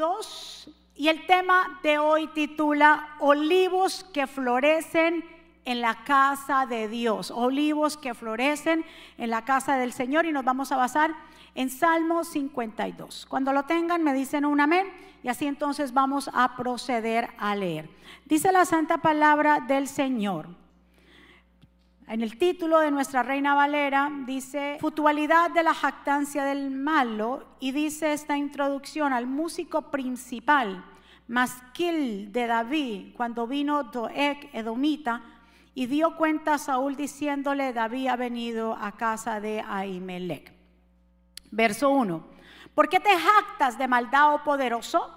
52 y el tema de hoy titula Olivos que florecen en la casa de Dios, olivos que florecen en la casa del Señor y nos vamos a basar en Salmo 52. Cuando lo tengan me dicen un amén y así entonces vamos a proceder a leer. Dice la santa palabra del Señor. En el título de nuestra Reina Valera dice Futualidad de la jactancia del malo y dice esta introducción al músico principal, Masquil de David, cuando vino Doeg Edomita y dio cuenta a Saúl diciéndole, David ha venido a casa de Ahimelech. Verso 1. ¿Por qué te jactas de maldad, oh poderoso?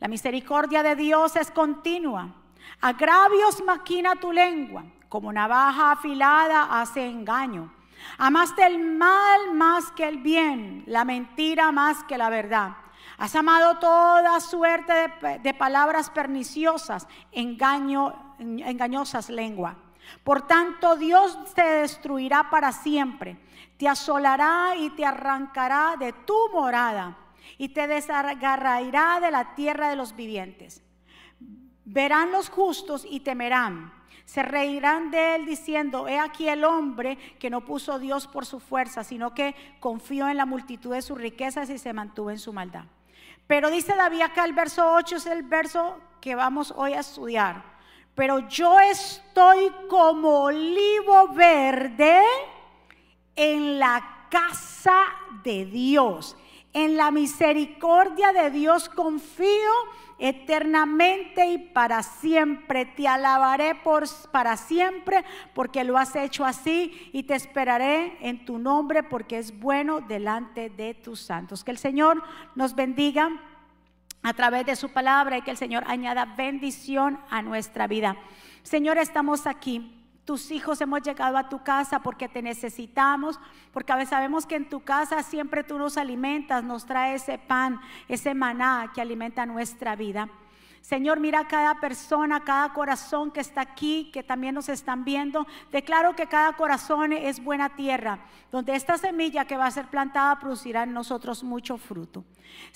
La misericordia de Dios es continua. Agravios maquina tu lengua, como navaja afilada hace engaño. Amaste el mal más que el bien, la mentira más que la verdad. Has amado toda suerte de, palabras perniciosas, engaño, engañosas lengua. Por tanto, Dios te destruirá para siempre te asolará y te arrancará de tu morada y te desargarrará de la tierra de los vivientes. Verán los justos y temerán. Se reirán de él diciendo, he aquí el hombre que no puso Dios por su fuerza, sino que confió en la multitud de sus riquezas y se mantuvo en su maldad. Pero dice David acá el verso 8 es el verso que vamos hoy a estudiar. Pero yo estoy como olivo verde en la casa de Dios. En la misericordia de Dios confío eternamente y para siempre. Te alabaré por, para siempre porque lo has hecho así y te esperaré en tu nombre porque es bueno delante de tus santos. Que el Señor nos bendiga a través de su palabra y que el Señor añada bendición a nuestra vida. Señor, estamos aquí tus hijos hemos llegado a tu casa porque te necesitamos, porque sabemos que en tu casa siempre tú nos alimentas, nos trae ese pan, ese maná que alimenta nuestra vida. Señor, mira cada persona, cada corazón que está aquí, que también nos están viendo. Declaro que cada corazón es buena tierra, donde esta semilla que va a ser plantada producirá en nosotros mucho fruto.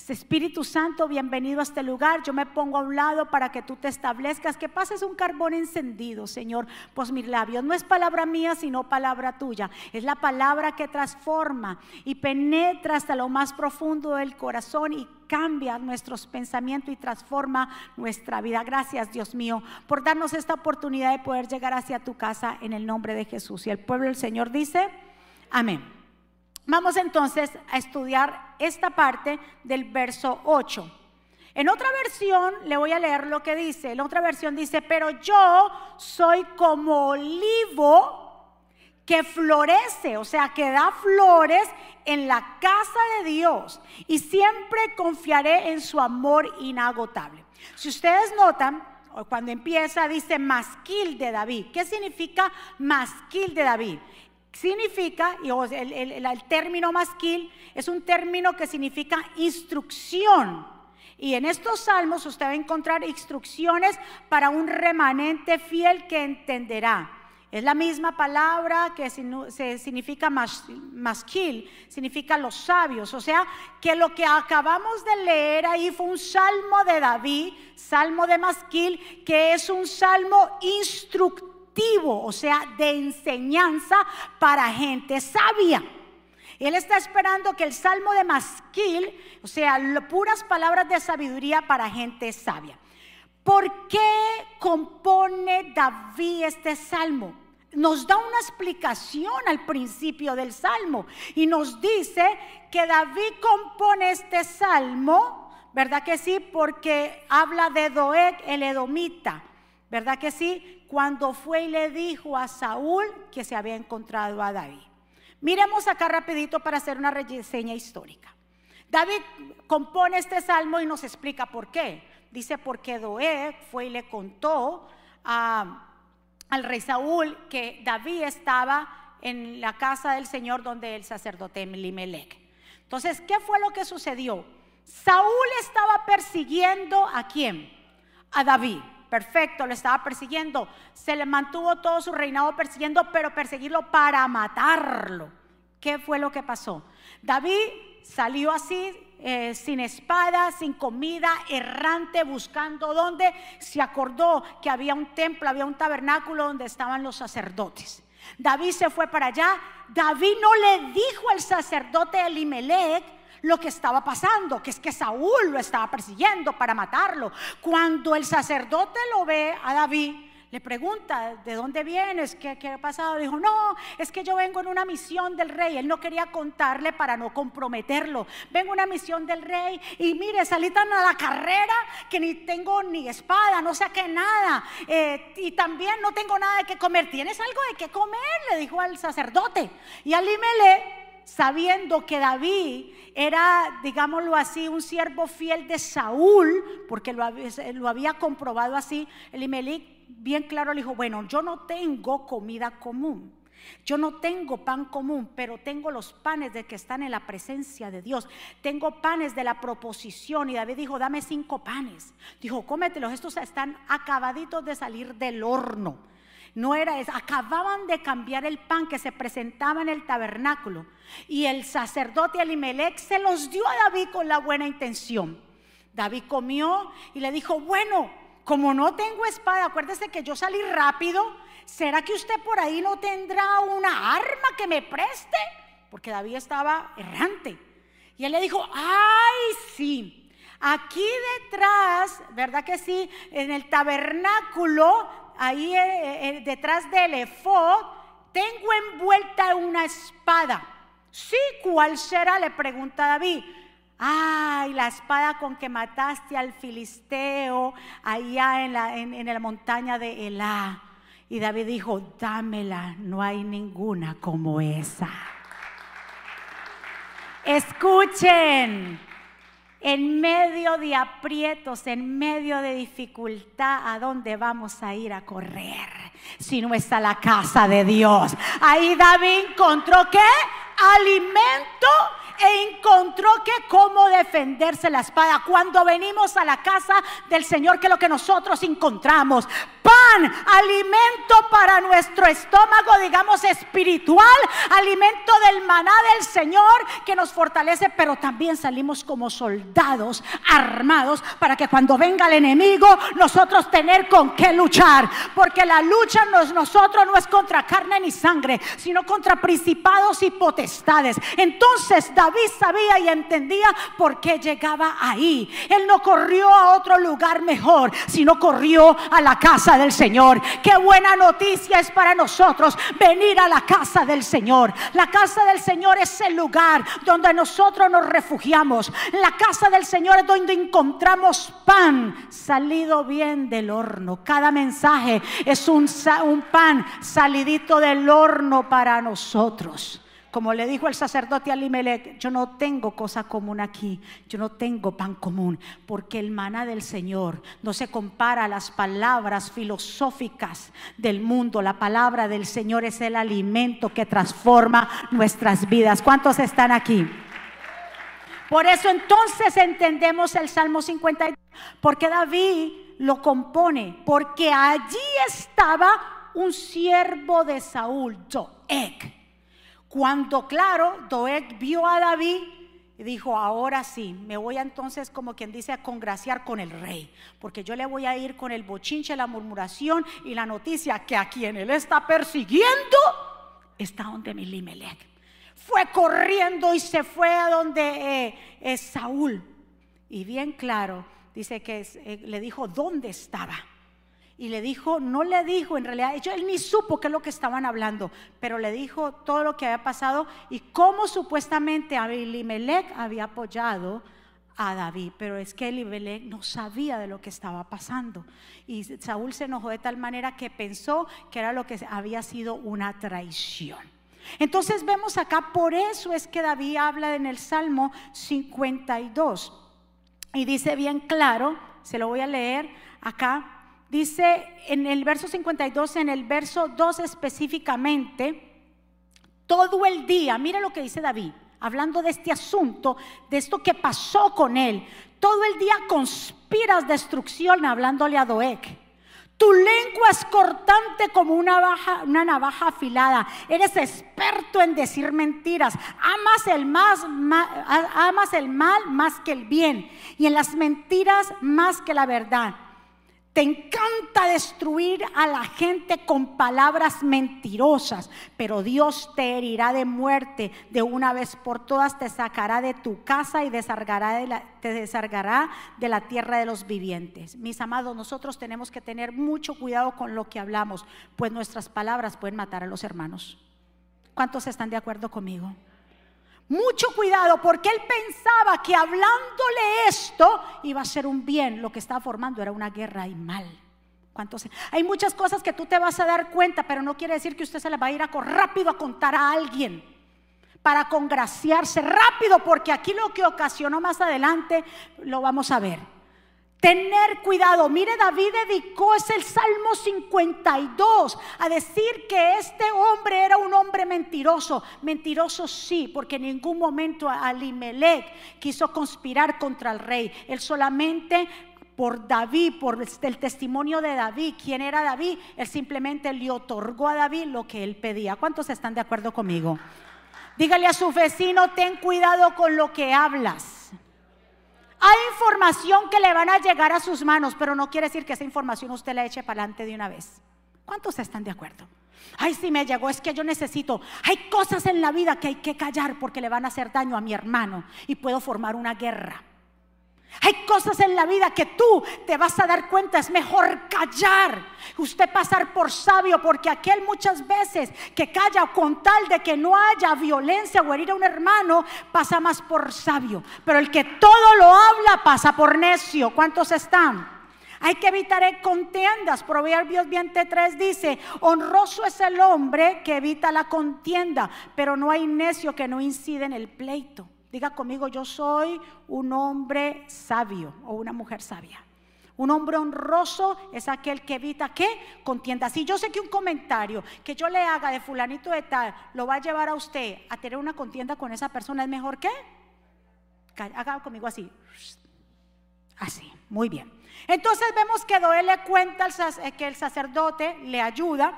Espíritu Santo, bienvenido a este lugar. Yo me pongo a un lado para que tú te establezcas, que pases un carbón encendido, Señor, pues mis labios. No es palabra mía, sino palabra tuya. Es la palabra que transforma y penetra hasta lo más profundo del corazón y cambia nuestros pensamientos y transforma nuestra vida. Gracias, Dios mío, por darnos esta oportunidad de poder llegar hacia tu casa en el nombre de Jesús. Y el pueblo del Señor dice, amén. Vamos entonces a estudiar esta parte del verso 8. En otra versión le voy a leer lo que dice. En otra versión dice, pero yo soy como olivo que florece, o sea, que da flores en la casa de Dios y siempre confiaré en su amor inagotable. Si ustedes notan, cuando empieza dice masquil de David. ¿Qué significa masquil de David? Significa, y el, el término masquil es un término que significa instrucción. Y en estos salmos usted va a encontrar instrucciones para un remanente fiel que entenderá. Es la misma palabra que significa masquil, significa los sabios. O sea, que lo que acabamos de leer ahí fue un salmo de David, salmo de masquil, que es un salmo instructivo, o sea, de enseñanza para gente sabia. Él está esperando que el salmo de masquil, o sea, puras palabras de sabiduría para gente sabia. ¿Por qué compone David este salmo? Nos da una explicación al principio del salmo y nos dice que David compone este salmo, ¿verdad que sí? Porque habla de Doeg el edomita, ¿verdad que sí? Cuando fue y le dijo a Saúl que se había encontrado a David. Miremos acá rapidito para hacer una reseña histórica. David compone este salmo y nos explica por qué. Dice, porque Doeg fue y le contó al rey Saúl que David estaba en la casa del Señor donde el sacerdote Limelech. Entonces, ¿qué fue lo que sucedió? Saúl estaba persiguiendo a quién? A David. Perfecto, lo estaba persiguiendo. Se le mantuvo todo su reinado persiguiendo, pero perseguirlo para matarlo. ¿Qué fue lo que pasó? David salió así eh, sin espada, sin comida, errante, buscando dónde. Se acordó que había un templo, había un tabernáculo donde estaban los sacerdotes. David se fue para allá. David no le dijo al sacerdote Elimelech lo que estaba pasando, que es que Saúl lo estaba persiguiendo para matarlo. Cuando el sacerdote lo ve a David, le pregunta, ¿de dónde vienes? ¿Qué, ¿Qué, ha pasado? Dijo, no, es que yo vengo en una misión del rey. Él no quería contarle para no comprometerlo. Vengo en una misión del rey y mire, salí tan a la carrera que ni tengo ni espada, no saqué nada. Eh, y también no tengo nada de qué comer. ¿Tienes algo de qué comer? Le dijo al sacerdote. Y Alimele, sabiendo que David era, digámoslo así, un siervo fiel de Saúl, porque lo había, lo había comprobado así, Elimelech bien claro le dijo, bueno, yo no tengo comida común. Yo no tengo pan común, pero tengo los panes de que están en la presencia de Dios. Tengo panes de la proposición. Y David dijo, dame cinco panes. Dijo, cómetelos. Estos están acabaditos de salir del horno. No era eso. Acababan de cambiar el pan que se presentaba en el tabernáculo. Y el sacerdote Elimelech se los dio a David con la buena intención. David comió y le dijo, bueno, como no tengo espada, acuérdese que yo salí rápido, ¿será que usted por ahí no tendrá una arma que me preste? Porque David estaba errante. Y él le dijo, ay, sí, aquí detrás, ¿verdad que sí? En el tabernáculo, ahí eh, eh, detrás del efod, tengo envuelta una espada. Sí, ¿cuál será? Le pregunta David. Ay, la espada con que mataste al filisteo allá en la, en, la montaña de Elá. Y David dijo, dámela, no hay ninguna como esa. Escuchen, en medio de aprietos, en medio de dificultad, ¿a dónde vamos a ir a correr? Si no está la casa de Dios. Ahí David encontró qué? Alimento e encontró que cómo defenderse la espada. Cuando venimos a la casa del Señor, que es lo que nosotros encontramos, pan, alimento para nuestro estómago, digamos espiritual, alimento del maná del Señor que nos fortalece, pero también salimos como soldados armados para que cuando venga el enemigo nosotros tener con qué luchar, porque la lucha nosotros no es contra carne ni sangre, sino contra principados y potestades. Entonces David sabía y entendía por qué llegaba ahí. Él no corrió a otro lugar mejor, sino corrió a la casa del Señor. Qué buena noticia es para nosotros venir a la casa del Señor. La casa del Señor es el lugar donde nosotros nos refugiamos. La casa del Señor es donde encontramos pan salido bien del horno. Cada mensaje es un, un pan salidito del horno para nosotros. Como le dijo el sacerdote Alimelech, yo no tengo cosa común aquí, yo no tengo pan común, porque el maná del Señor no se compara a las palabras filosóficas del mundo. La palabra del Señor es el alimento que transforma nuestras vidas. ¿Cuántos están aquí? Por eso entonces entendemos el Salmo 52, porque David lo compone, porque allí estaba un siervo de Saúl, Joek cuando, claro, Doeg vio a David y dijo, ahora sí, me voy entonces, como quien dice, a congraciar con el rey, porque yo le voy a ir con el bochinche, la murmuración y la noticia que a quien él está persiguiendo está donde Milimelech. Fue corriendo y se fue a donde eh, es Saúl. Y bien claro, dice que eh, le dijo dónde estaba y le dijo, no le dijo en realidad, él ni supo qué es lo que estaban hablando, pero le dijo todo lo que había pasado y cómo supuestamente Abimelech había apoyado a David, pero es que Elimelech no sabía de lo que estaba pasando. Y Saúl se enojó de tal manera que pensó que era lo que había sido una traición. Entonces vemos acá, por eso es que David habla en el Salmo 52 y dice bien claro, se lo voy a leer acá, dice en el verso 52, en el verso 2 específicamente, todo el día, mira lo que dice David, hablando de este asunto, de esto que pasó con él, todo el día conspiras destrucción hablándole a Doeg. Tu lengua es cortante como una, navaja afilada. Eres experto en decir mentiras. Amas el, más, amas el mal más que el bien. Y en las mentiras más que la verdad. Te encanta destruir a la gente con palabras mentirosas, pero Dios te herirá de muerte de una vez por todas, te sacará de tu casa y te desargará de la tierra de los vivientes. Mis amados, nosotros tenemos que tener mucho cuidado con lo que hablamos, pues nuestras palabras pueden matar a los hermanos. ¿Cuántos están de acuerdo conmigo? Mucho cuidado porque él pensaba que hablándole esto iba a ser un bien. Lo que estaba formando era una guerra y mal. ¿Cuántos? Hay muchas cosas que tú te vas a dar cuenta, pero no quiere decir que usted se le va a ir a rápido a contar a alguien para congraciarse rápido, porque aquí lo que ocasionó más adelante lo vamos a ver. Tener cuidado. Mire, David dedicó es el Salmo 52 a decir que este hombre era un hombre mentiroso. Mentiroso sí, porque en ningún momento Alimelech quiso conspirar contra el rey. Él solamente por David, por el testimonio de David, quién era David, él simplemente le otorgó a David lo que él pedía. ¿Cuántos están de acuerdo conmigo? Dígale a su vecino, ten cuidado con lo que hablas. Hay información que le van a llegar a sus manos, pero no quiere decir que esa información usted la eche para adelante de una vez. ¿Cuántos están de acuerdo? Ay, si me llegó, es que yo necesito. Hay cosas en la vida que hay que callar porque le van a hacer daño a mi hermano y puedo formar una guerra. Hay cosas en la vida que tú te vas a dar cuenta, es mejor callar. Usted pasar por sabio, porque aquel muchas veces que calla con tal de que no haya violencia o herir a un hermano, pasa más por sabio. Pero el que todo lo habla pasa por necio. ¿Cuántos están? Hay que evitar contiendas. Proverbios 23 dice, honroso es el hombre que evita la contienda, pero no hay necio que no incide en el pleito. Diga conmigo, yo soy un hombre sabio o una mujer sabia. Un hombre honroso es aquel que evita que contienda. Si yo sé que un comentario que yo le haga de fulanito de tal lo va a llevar a usted a tener una contienda con esa persona, ¿es mejor que? Haga conmigo así. Así, muy bien. Entonces vemos que Doé le cuenta eh, que el sacerdote le ayuda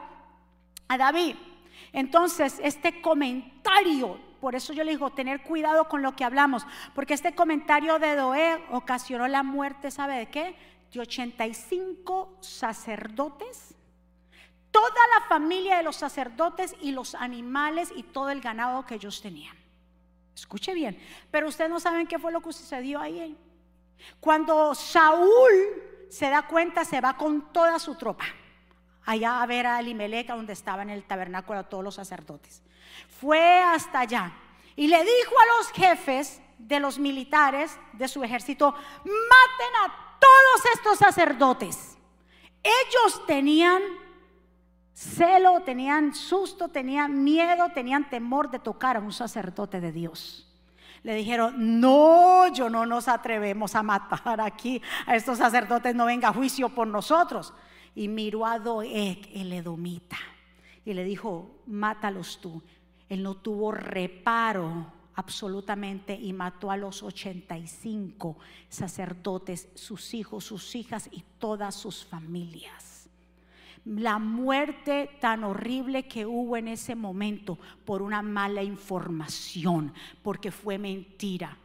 a David. Entonces, este comentario por eso yo le digo, tener cuidado con lo que hablamos, porque este comentario de Doé ocasionó la muerte, ¿sabe de qué? De 85 sacerdotes, toda la familia de los sacerdotes y los animales y todo el ganado que ellos tenían. Escuche bien, pero ustedes no saben qué fue lo que sucedió ahí. Cuando Saúl se da cuenta, se va con toda su tropa allá a ver a Elimelech, donde estaban en el tabernáculo a todos los sacerdotes. Fue hasta allá y le dijo a los jefes de los militares de su ejército, maten a todos estos sacerdotes. Ellos tenían celo, tenían susto, tenían miedo, tenían temor de tocar a un sacerdote de Dios. Le dijeron, no, yo no nos atrevemos a matar aquí a estos sacerdotes, no venga juicio por nosotros. Y miró a Doeg, el edomita, y le dijo, mátalos tú. Él no tuvo reparo absolutamente y mató a los 85 sacerdotes, sus hijos, sus hijas y todas sus familias. La muerte tan horrible que hubo en ese momento por una mala información, porque fue mentira.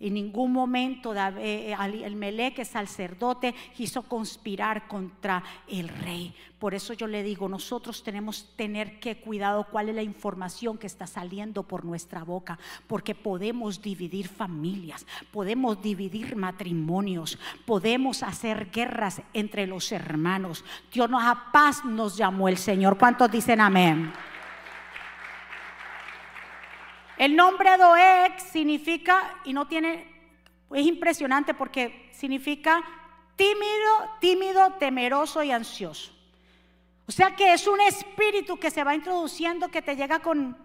En ningún momento eh, el Melec, sacerdote, quiso conspirar contra el rey. Por eso yo le digo, nosotros tenemos que tener que cuidado cuál es la información que está saliendo por nuestra boca, porque podemos dividir familias, podemos dividir matrimonios, podemos hacer guerras entre los hermanos. Dios nos a paz nos llamó el Señor. ¿Cuántos dicen amén? El nombre Doeg significa, y no tiene, es impresionante porque significa tímido, tímido, temeroso y ansioso. O sea que es un espíritu que se va introduciendo que te llega con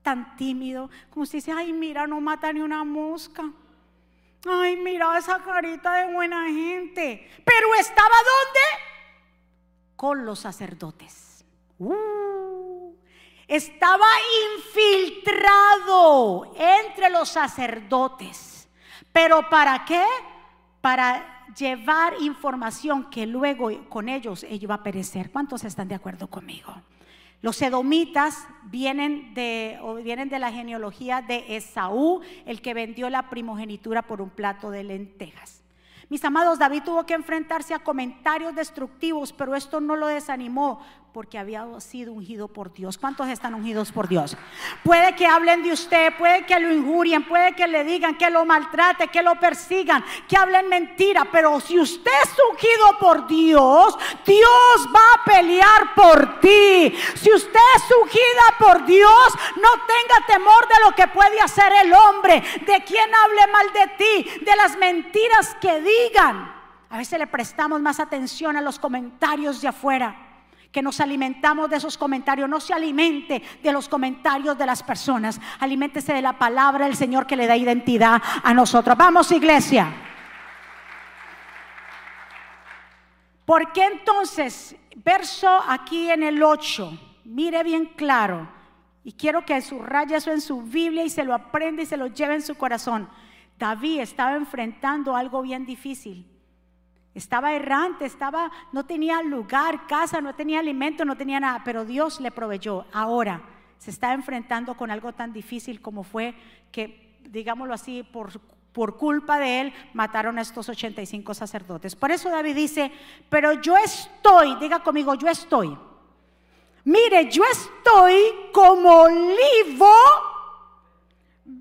tan tímido, como si dice, ay, mira, no mata ni una mosca. Ay, mira esa carita de buena gente. Pero estaba ¿dónde? Con los sacerdotes. Uh estaba infiltrado entre los sacerdotes. ¿Pero para qué? para llevar información que luego con ellos ella iba a perecer. ¿Cuántos están de acuerdo conmigo? Los edomitas vienen de, vienen de la genealogía de Esaú, el que vendió la primogenitura por un plato de lentejas. Mis amados, David tuvo que enfrentarse a comentarios destructivos, pero esto no lo desanimó porque había sido ungido por Dios. ¿Cuántos están ungidos por Dios? Puede que hablen de usted, puede que lo injurien, puede que le digan que lo maltrate, que lo persigan, que hablen mentira, pero si usted es ungido por Dios, Dios va a pelear por ti. Si usted es ungida por Dios, no tenga temor de lo que puede hacer el hombre, de quien hable mal de ti, de las mentiras que digan. A veces le prestamos más atención a los comentarios de afuera que nos alimentamos de esos comentarios. No se alimente de los comentarios de las personas. Aliméntese de la palabra del Señor que le da identidad a nosotros. Vamos, iglesia. ¿Por qué entonces, verso aquí en el 8, mire bien claro, y quiero que subraye eso en su Biblia y se lo aprenda y se lo lleve en su corazón. David estaba enfrentando algo bien difícil. Estaba errante, estaba, no tenía lugar, casa, no tenía alimento, no tenía nada, pero Dios le proveyó. Ahora se está enfrentando con algo tan difícil como fue que, digámoslo así, por, por culpa de él mataron a estos 85 sacerdotes. Por eso David dice, pero yo estoy, diga conmigo, yo estoy. Mire, yo estoy como olivo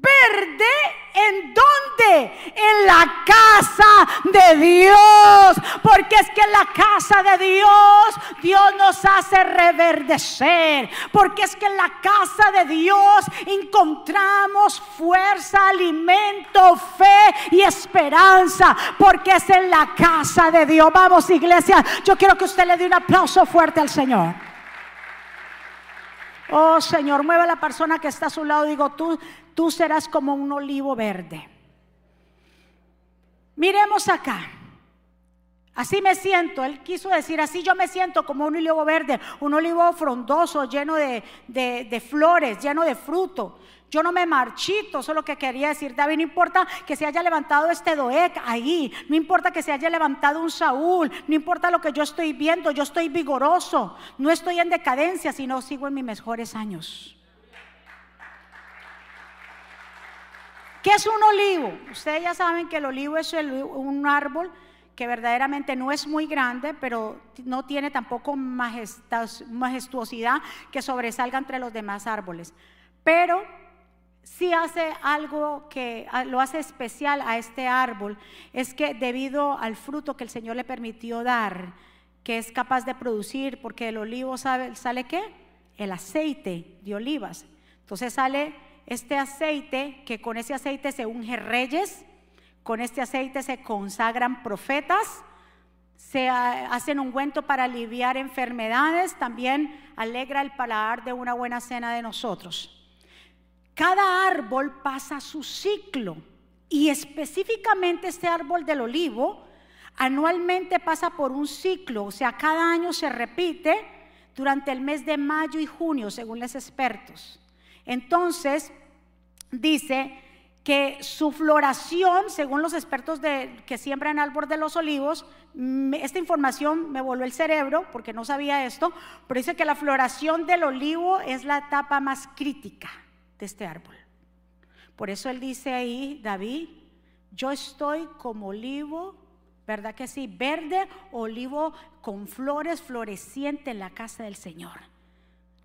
verde en dónde? En la casa de Dios. Porque es que en la casa de Dios Dios nos hace reverdecer. Porque es que en la casa de Dios encontramos fuerza, alimento, fe y esperanza. Porque es en la casa de Dios. Vamos iglesia, yo quiero que usted le dé un aplauso fuerte al Señor. Oh Señor, mueva a la persona que está a su lado. Digo, tú, tú serás como un olivo verde. Miremos acá. Así me siento, él quiso decir, así yo me siento como un olivo verde, un olivo frondoso, lleno de, de flores, lleno de fruto. Yo no me marchito, eso es lo que quería decir David. No importa que se haya levantado este Doeg ahí, no importa que se haya levantado un Saúl, no importa lo que yo estoy viendo, yo estoy vigoroso, no estoy en decadencia, sino sigo en mis mejores años. ¿Qué es un olivo? Ustedes ya saben que el olivo es un árbol que verdaderamente no es muy grande, pero no tiene tampoco majestuosidad que sobresalga entre los demás árboles. Pero si hace algo que lo hace especial a este árbol, es que debido al fruto que el Señor le permitió dar, que es capaz de producir, porque el olivo sabe, sale qué? El aceite de olivas. Entonces sale este aceite, que con ese aceite se unge reyes, con este aceite se consagran profetas, se hacen ungüento para aliviar enfermedades, también alegra el paladar de una buena cena de nosotros. Cada árbol pasa su ciclo y específicamente este árbol del olivo anualmente pasa por un ciclo, o sea, cada año se repite durante el mes de mayo y junio, según los expertos. Entonces, dice que su floración, según los expertos de, que siembran árbol de los olivos, esta información me volvió el cerebro porque no sabía esto, pero dice que la floración del olivo es la etapa más crítica de este árbol. Por eso él dice ahí, David, yo estoy como olivo, ¿verdad que sí? Verde, olivo con flores floreciente en la casa del Señor.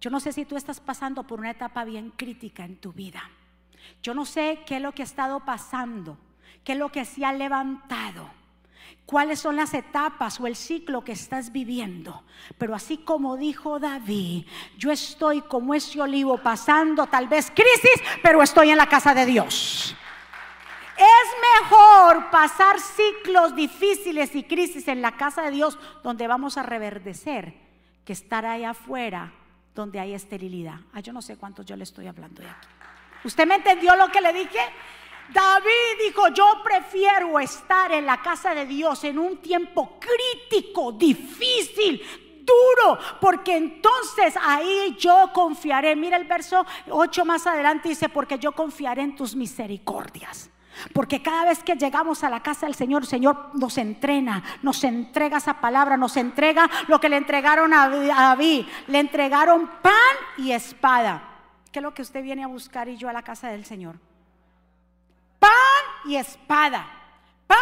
Yo no sé si tú estás pasando por una etapa bien crítica en tu vida. Yo no sé qué es lo que ha estado pasando, qué es lo que se ha levantado cuáles son las etapas o el ciclo que estás viviendo. Pero así como dijo David, yo estoy como ese olivo pasando tal vez crisis, pero estoy en la casa de Dios. Es mejor pasar ciclos difíciles y crisis en la casa de Dios donde vamos a reverdecer que estar ahí afuera donde hay esterilidad. Ah, yo no sé cuántos yo le estoy hablando de aquí. ¿Usted me entendió lo que le dije? David dijo, yo prefiero estar en la casa de Dios en un tiempo crítico, difícil, duro, porque entonces ahí yo confiaré. Mira el verso 8 más adelante dice, porque yo confiaré en tus misericordias. Porque cada vez que llegamos a la casa del Señor, el Señor nos entrena, nos entrega esa palabra, nos entrega lo que le entregaron a David. Le entregaron pan y espada. ¿Qué es lo que usted viene a buscar y yo a la casa del Señor? Pan y espada. Pan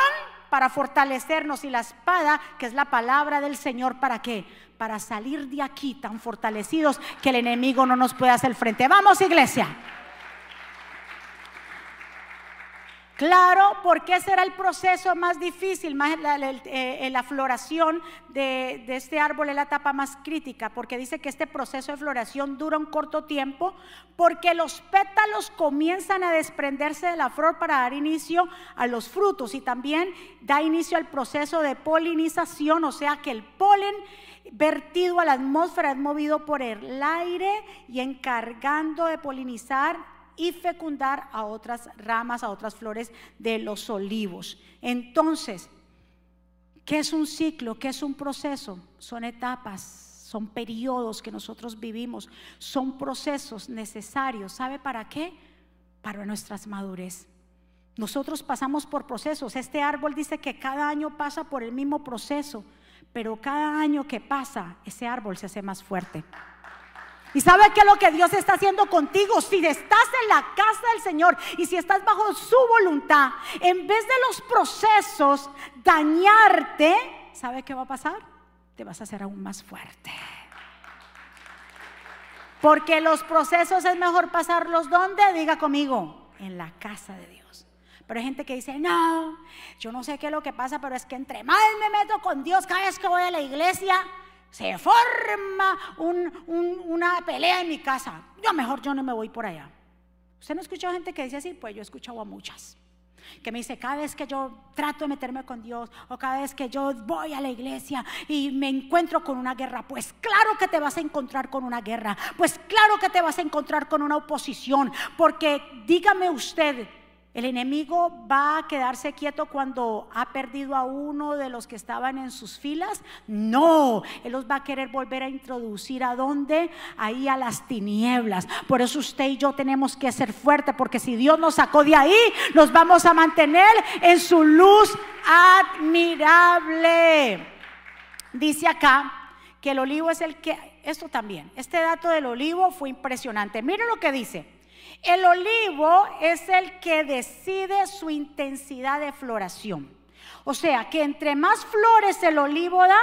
para fortalecernos y la espada, que es la palabra del Señor, ¿para qué? Para salir de aquí tan fortalecidos que el enemigo no nos pueda hacer frente. Vamos, iglesia. Claro, porque será el proceso más difícil, más la, eh, floración de, de, este árbol es la etapa más crítica, porque dice que este proceso de floración dura un corto tiempo, porque los pétalos comienzan a desprenderse de la flor para dar inicio a los frutos y también da inicio al proceso de polinización, o sea que el polen vertido a la atmósfera es movido por el aire y encargando de polinizar y fecundar a otras ramas, a otras flores de los olivos. Entonces, ¿qué es un ciclo? ¿Qué es un proceso? Son etapas, son periodos que nosotros vivimos, son procesos necesarios. ¿Sabe para qué? Para nuestras madurez. Nosotros pasamos por procesos. Este árbol dice que cada año pasa por el mismo proceso, pero cada año que pasa, ese árbol se hace más fuerte. ¿Y sabe qué es lo que Dios está haciendo contigo? Si estás en la casa del Señor y si estás bajo su voluntad, en vez de los procesos dañarte, ¿sabe qué va a pasar? Te vas a hacer aún más fuerte. Porque los procesos es mejor pasarlos donde, diga conmigo, en la casa de Dios. Pero hay gente que dice, no, yo no sé qué es lo que pasa, pero es que entre más me meto con Dios cada vez que voy a la iglesia, se forma una pelea en mi casa. Yo mejor yo no me voy por allá. ¿Usted no ha escuchado gente que dice así? Pues yo he escuchado a muchas. Que me dice, cada vez que yo trato de meterme con Dios o cada vez que yo voy a la iglesia y me encuentro con una guerra, pues claro que te vas a encontrar con una guerra, pues claro que te vas a encontrar con una oposición, porque dígame usted, el enemigo va a quedarse quieto cuando ha perdido a uno de los que estaban en sus filas. No, él los va a querer volver a introducir a dónde? Ahí a las tinieblas. Por eso usted y yo tenemos que ser fuertes, porque si Dios nos sacó de ahí, nos vamos a mantener en su luz admirable. Dice acá que el olivo es el que, esto también, este dato del olivo fue impresionante. Miren lo que dice. El olivo es el que decide su intensidad de floración. O sea, que entre más flores el olivo da,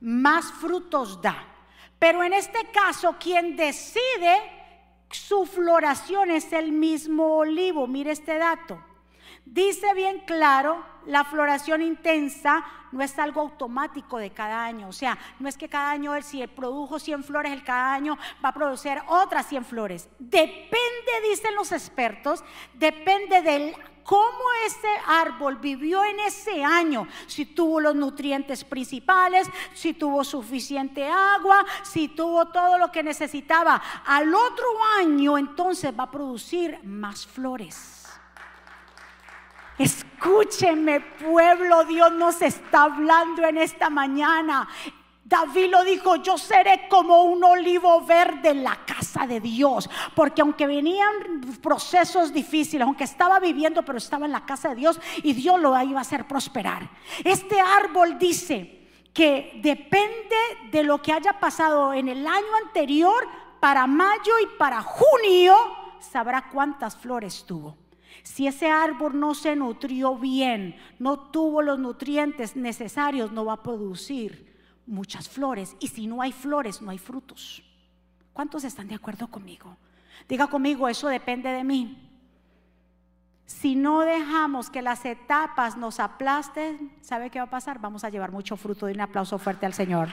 más frutos da. Pero en este caso, quien decide su floración es el mismo olivo. Mire este dato. Dice bien claro, la floración intensa no es algo automático de cada año. O sea, no es que cada año, si produjo 100 flores, el cada año va a producir otras 100 flores. Depende, dicen los expertos, depende del cómo ese árbol vivió en ese año, si tuvo los nutrientes principales, si tuvo suficiente agua, si tuvo todo lo que necesitaba. Al otro año entonces va a producir más flores. Escúchenme, pueblo, Dios nos está hablando en esta mañana. David lo dijo, yo seré como un olivo verde en la casa de Dios, porque aunque venían procesos difíciles, aunque estaba viviendo, pero estaba en la casa de Dios y Dios lo iba a hacer prosperar. Este árbol dice que depende de lo que haya pasado en el año anterior, para mayo y para junio, sabrá cuántas flores tuvo. Si ese árbol no se nutrió bien, no tuvo los nutrientes necesarios, no va a producir muchas flores. Y si no hay flores, no hay frutos. ¿Cuántos están de acuerdo conmigo? Diga conmigo, eso depende de mí. Si no dejamos que las etapas nos aplasten, ¿sabe qué va a pasar? Vamos a llevar mucho fruto. De un aplauso fuerte al Señor.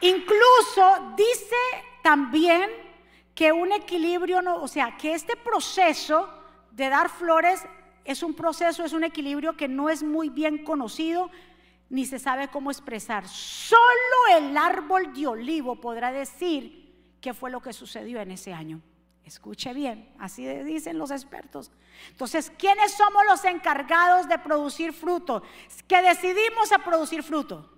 Incluso dice también que un equilibrio, no, o sea, que este proceso de dar flores es un proceso, es un equilibrio que no es muy bien conocido ni se sabe cómo expresar. Solo el árbol de olivo podrá decir qué fue lo que sucedió en ese año. Escuche bien, así dicen los expertos. Entonces, ¿quiénes somos los encargados de producir fruto? Que decidimos a producir fruto.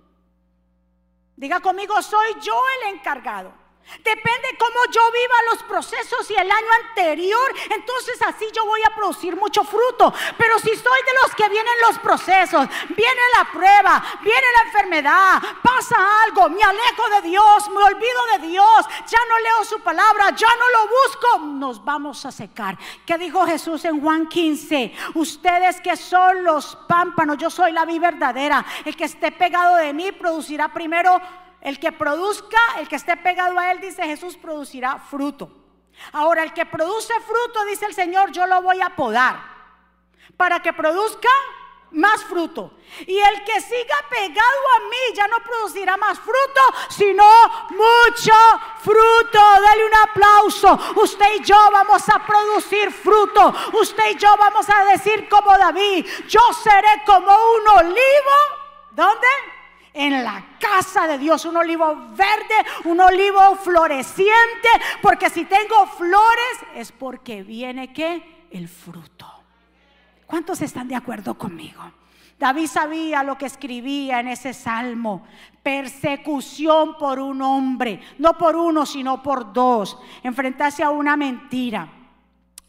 Diga conmigo, soy yo el encargado. Depende cómo yo viva los procesos y el año anterior, entonces así yo voy a producir mucho fruto. Pero si soy de los que vienen los procesos, viene la prueba, viene la enfermedad, pasa algo, me alejo de Dios, me olvido de Dios, ya no leo su palabra, ya no lo busco, nos vamos a secar. ¿Qué dijo Jesús en Juan 15? Ustedes que son los pámpanos, yo soy la vida verdadera. El que esté pegado de mí producirá primero el que produzca, el que esté pegado a él, dice Jesús, producirá fruto. Ahora, el que produce fruto, dice el Señor, yo lo voy a podar para que produzca más fruto. Y el que siga pegado a mí ya no producirá más fruto, sino mucho fruto. Dale un aplauso. Usted y yo vamos a producir fruto. Usted y yo vamos a decir como David, yo seré como un olivo. ¿Dónde? En la casa de Dios, un olivo verde, un olivo floreciente, porque si tengo flores es porque viene que el fruto. ¿Cuántos están de acuerdo conmigo? David sabía lo que escribía en ese salmo. Persecución por un hombre, no por uno, sino por dos. Enfrentarse a una mentira.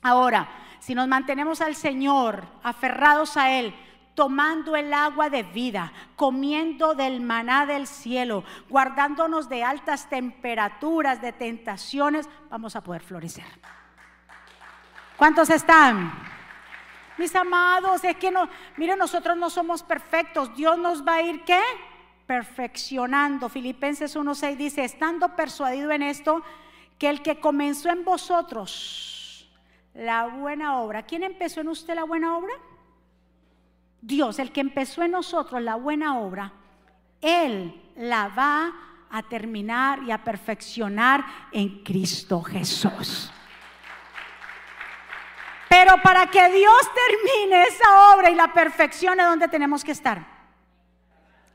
Ahora, si nos mantenemos al Señor, aferrados a Él, tomando el agua de vida, comiendo del maná del cielo, guardándonos de altas temperaturas, de tentaciones, vamos a poder florecer. ¿Cuántos están? Mis amados, es que no, miren, nosotros no somos perfectos. Dios nos va a ir qué? Perfeccionando. Filipenses 1:6 dice, estando persuadido en esto, que el que comenzó en vosotros la buena obra, ¿quién empezó en usted la buena obra? Dios, el que empezó en nosotros la buena obra, Él la va a terminar y a perfeccionar en Cristo Jesús. Pero para que Dios termine esa obra y la perfeccione, ¿dónde tenemos que estar?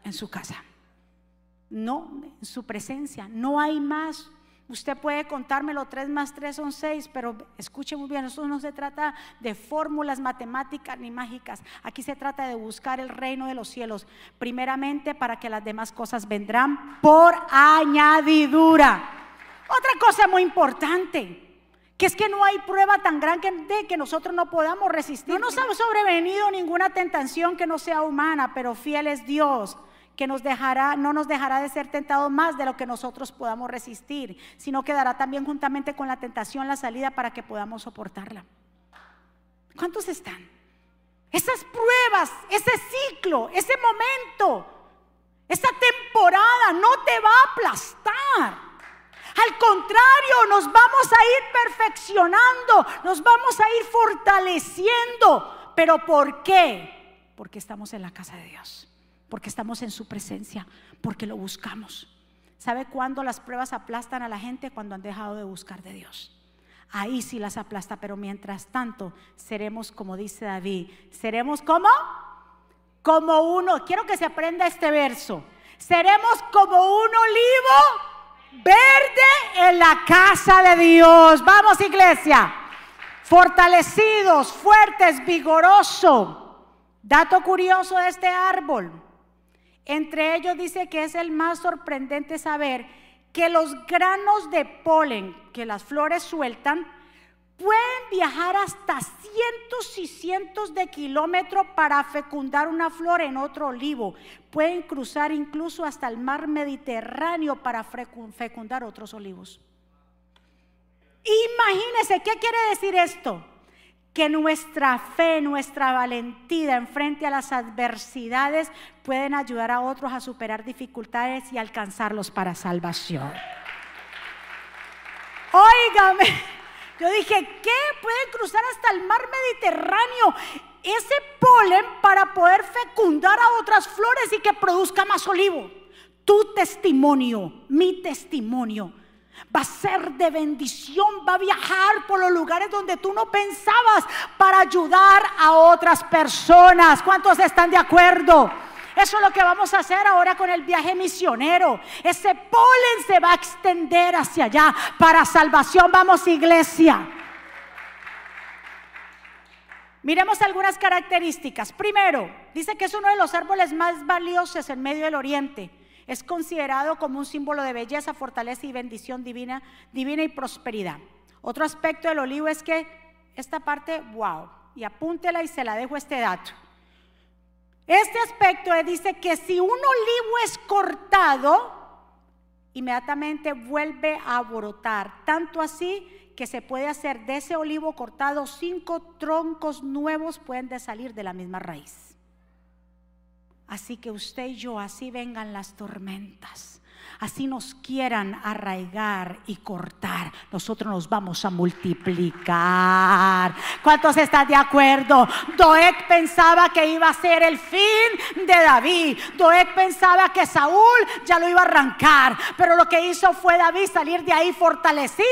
En su casa. No, en su presencia. No hay más Usted puede contármelo, 3 más 3 son 6, pero escuche muy bien, esto no se trata de fórmulas matemáticas ni mágicas. Aquí se trata de buscar el reino de los cielos, primeramente para que las demás cosas vendrán por añadidura. Otra cosa muy importante, que es que no hay prueba tan grande que nosotros no podamos resistir. No nos ha sobrevenido ninguna tentación que no sea humana, pero fiel es Dios que nos dejará, no nos dejará de ser tentados más de lo que nosotros podamos resistir, sino que dará también juntamente con la tentación la salida para que podamos soportarla. ¿Cuántos están? Esas pruebas, ese ciclo, ese momento, esa temporada no te va a aplastar. Al contrario, nos vamos a ir perfeccionando, nos vamos a ir fortaleciendo. ¿Pero por qué? Porque estamos en la casa de Dios porque estamos en su presencia, porque lo buscamos. ¿Sabe cuándo las pruebas aplastan a la gente? Cuando han dejado de buscar de Dios. Ahí sí las aplasta, pero mientras tanto seremos como dice David, seremos como como uno, quiero que se aprenda este verso. Seremos como un olivo verde en la casa de Dios. Vamos, iglesia. Fortalecidos, fuertes, vigoroso. Dato curioso de este árbol. Entre ellos dice que es el más sorprendente saber que los granos de polen que las flores sueltan pueden viajar hasta cientos y cientos de kilómetros para fecundar una flor en otro olivo. Pueden cruzar incluso hasta el mar Mediterráneo para fecundar otros olivos. Imagínense, ¿qué quiere decir esto? Que nuestra fe, nuestra valentía en frente a las adversidades pueden ayudar a otros a superar dificultades y alcanzarlos para salvación. Óigame, yo dije, ¿qué? Pueden cruzar hasta el mar Mediterráneo ese polen para poder fecundar a otras flores y que produzca más olivo. Tu testimonio, mi testimonio va a ser de bendición, va a viajar por los lugares donde tú no pensabas para ayudar a otras personas. ¿Cuántos están de acuerdo? Eso es lo que vamos a hacer ahora con el viaje misionero. Ese polen se va a extender hacia allá para salvación. Vamos, iglesia. Miremos algunas características. Primero, dice que es uno de los árboles más valiosos en medio del oriente. Es considerado como un símbolo de belleza, fortaleza y bendición divina, divina y prosperidad. Otro aspecto del olivo es que esta parte, wow, y apúntela y se la dejo este dato. Este aspecto dice que si un olivo es cortado, inmediatamente vuelve a brotar. Tanto así que se puede hacer de ese olivo cortado, cinco troncos nuevos pueden de salir de la misma raíz. Así que usted y yo, así vengan las tormentas así nos quieran arraigar y cortar, nosotros nos vamos a multiplicar. ¿Cuántos están de acuerdo? Doeg pensaba que iba a ser el fin de David. Doeg pensaba que Saúl ya lo iba a arrancar, pero lo que hizo fue David salir de ahí fortalecido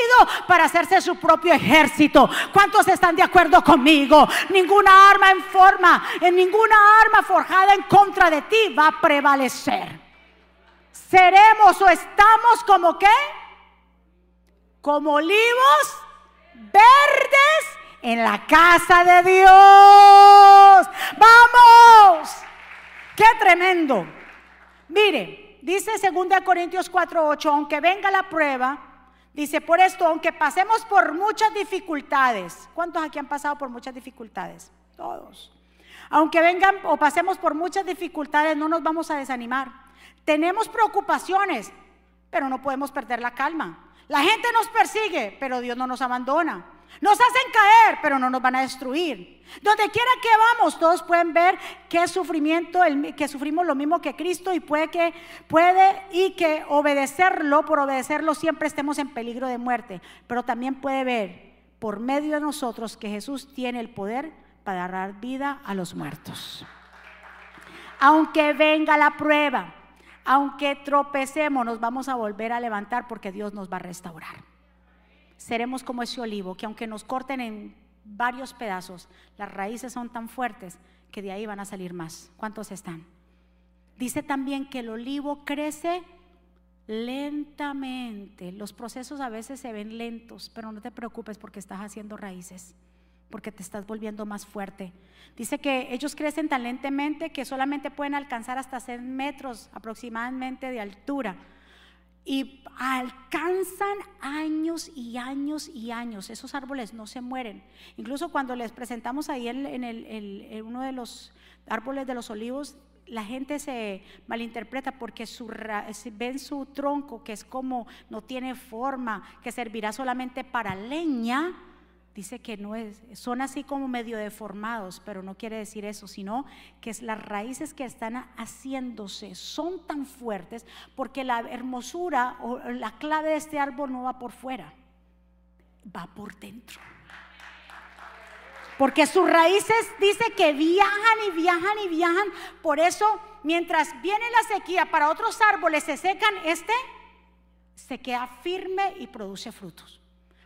para hacerse su propio ejército. ¿Cuántos están de acuerdo conmigo? Ninguna arma en forma, en ninguna arma forjada en contra de ti va a prevalecer seremos o estamos como qué? Como olivos verdes en la casa de Dios. Vamos. Qué tremendo. Mire, dice 2 Corintios 4:8, aunque venga la prueba, dice, por esto, aunque pasemos por muchas dificultades, ¿cuántos aquí han pasado por muchas dificultades? Todos. Aunque vengan o pasemos por muchas dificultades, no nos vamos a desanimar tenemos preocupaciones, pero no podemos perder la calma. La gente nos persigue, pero Dios no nos abandona. Nos hacen caer, pero no nos van a destruir. Donde quiera que vamos, todos pueden ver que sufrimiento, que sufrimos lo mismo que Cristo y puede que puede y que obedecerlo, por obedecerlo siempre estemos en peligro de muerte. Pero también puede ver por medio de nosotros que Jesús tiene el poder para dar vida a los muertos. Aunque venga la prueba, aunque tropecemos, nos vamos a volver a levantar porque Dios nos va a restaurar. Seremos como ese olivo que aunque nos corten en varios pedazos, las raíces son tan fuertes que de ahí van a salir más. ¿Cuántos están? Dice también que el olivo crece lentamente. Los procesos a veces se ven lentos, pero no te preocupes porque estás haciendo raíces porque te estás volviendo más fuerte. Dice que ellos crecen tan lentamente que solamente pueden alcanzar hasta 6 metros aproximadamente de altura. Y alcanzan años y años y años. Esos árboles no se mueren. Incluso cuando les presentamos ahí en, uno de los árboles de los olivos, la gente se malinterpreta porque su, ven su tronco que es como no tiene forma, que servirá solamente para leña dice que no es, son así como medio deformados, pero no quiere decir eso, sino que es las raíces que están haciéndose son tan fuertes porque la hermosura o la clave de este árbol no va por fuera, va por dentro. Porque sus raíces dice que viajan y viajan y viajan. Por eso, mientras viene la sequía, para otros árboles se secan, este se queda firme y produce frutos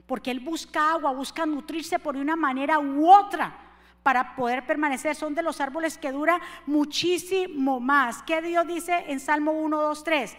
porque Él busca agua, busca nutrirse por una manera u otra para poder permanecer. Son de los árboles que dura muchísimo más. ¿Qué Dios dice en Salmo 1, 2, 3?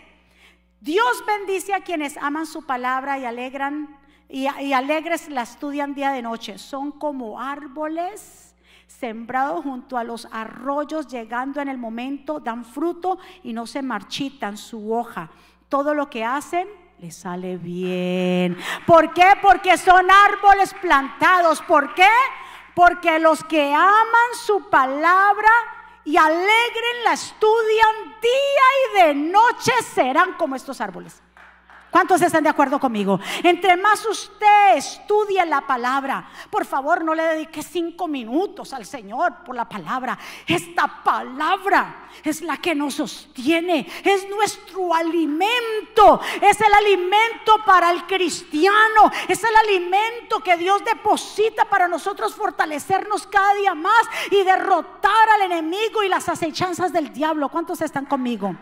Dios bendice a quienes aman su palabra y alegran y, y alegres la estudian día de noche. Son como árboles sembrados junto a los arroyos, llegando en el momento, dan fruto y no se marchitan su hoja. Todo lo que hacen le sale bien. ¿Por qué? Porque son árboles plantados. ¿Por qué? Porque los que aman su palabra y alegren la estudian día y de noche serán como estos árboles. ¿Cuántos están de acuerdo conmigo? Entre más usted estudie la palabra, por favor no le dedique cinco minutos al Señor por la palabra. Esta palabra es la que nos sostiene, es nuestro alimento, es el alimento para el cristiano, es el alimento que Dios deposita para nosotros fortalecernos cada día más y derrotar al enemigo y las acechanzas del diablo. ¿Cuántos están conmigo?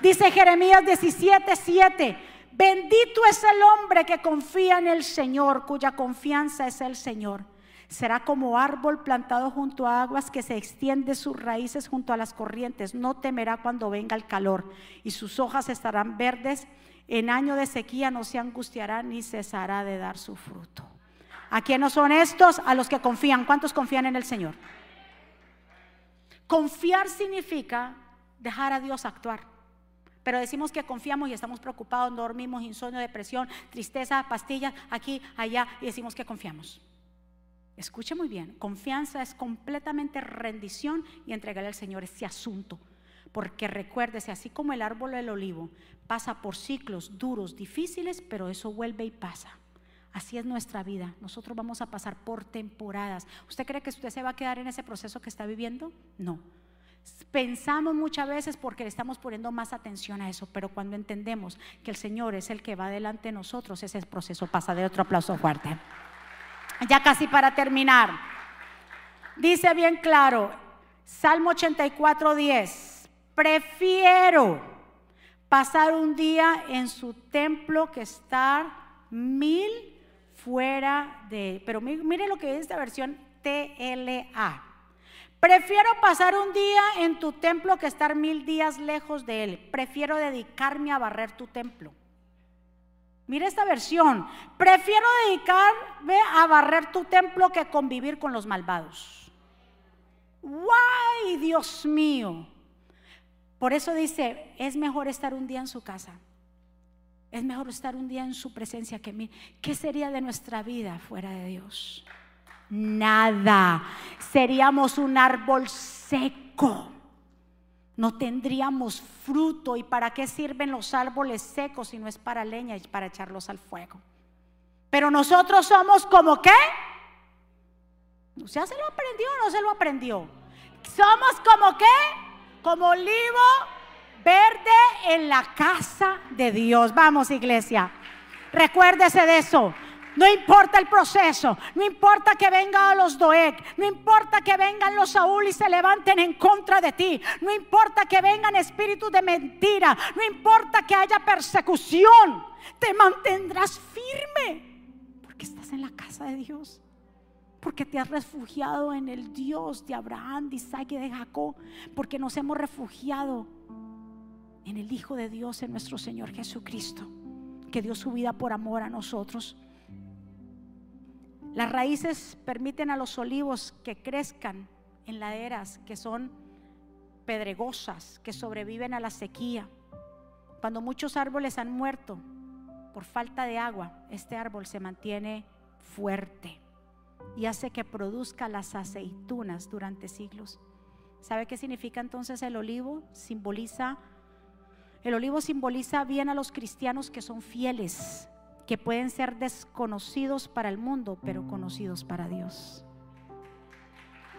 Dice Jeremías 17, 7. Bendito es el hombre que confía en el Señor, cuya confianza es el Señor. Será como árbol plantado junto a aguas que se extiende sus raíces junto a las corrientes. No temerá cuando venga el calor y sus hojas estarán verdes. En año de sequía no se angustiará ni cesará de dar su fruto. ¿A quiénes son estos? A los que confían. ¿Cuántos confían en el Señor? Confiar significa dejar a Dios actuar. Pero decimos que confiamos y estamos preocupados, dormimos, insomnio, depresión, tristeza, pastillas, aquí, allá, y decimos que confiamos. Escuche muy bien, confianza es completamente rendición y entregarle al Señor ese asunto. Porque recuérdese, así como el árbol del olivo pasa por ciclos duros, difíciles, pero eso vuelve y pasa. Así es nuestra vida. Nosotros vamos a pasar por temporadas. ¿Usted cree que usted se va a quedar en ese proceso que está viviendo? No. Pensamos muchas veces porque le estamos poniendo más atención a eso, pero cuando entendemos que el Señor es el que va delante de nosotros, ese proceso pasa de otro aplauso fuerte. Ya casi para terminar. Dice bien claro, Salmo 84, 10, prefiero pasar un día en su templo que estar mil fuera de... Pero mire lo que dice esta versión TLA. Prefiero pasar un día en tu templo que estar mil días lejos de él. Prefiero dedicarme a barrer tu templo. Mira esta versión. Prefiero dedicarme a barrer tu templo que convivir con los malvados. ¡Guay, Dios mío! Por eso dice, es mejor estar un día en su casa. Es mejor estar un día en su presencia que mí. ¿Qué sería de nuestra vida fuera de Dios? Nada. Seríamos un árbol seco. No tendríamos fruto. ¿Y para qué sirven los árboles secos si no es para leña y para echarlos al fuego? Pero nosotros somos como qué? ¿Ya se lo aprendió o no se lo aprendió? Somos como qué? Como olivo verde en la casa de Dios. Vamos, iglesia. Recuérdese de eso. No importa el proceso, no importa que vengan los Doeg, no importa que vengan los Saúl y se levanten en contra de ti, no importa que vengan espíritus de mentira, no importa que haya persecución, te mantendrás firme porque estás en la casa de Dios. Porque te has refugiado en el Dios de Abraham, de Isaac y de Jacob. Porque nos hemos refugiado en el Hijo de Dios, en nuestro Señor Jesucristo, que dio su vida por amor a nosotros. Las raíces permiten a los olivos que crezcan en laderas que son pedregosas, que sobreviven a la sequía. Cuando muchos árboles han muerto por falta de agua, este árbol se mantiene fuerte y hace que produzca las aceitunas durante siglos. ¿Sabe qué significa entonces el olivo? Simboliza el olivo simboliza bien a los cristianos que son fieles, que pueden ser desconocidos para el mundo, pero conocidos para Dios.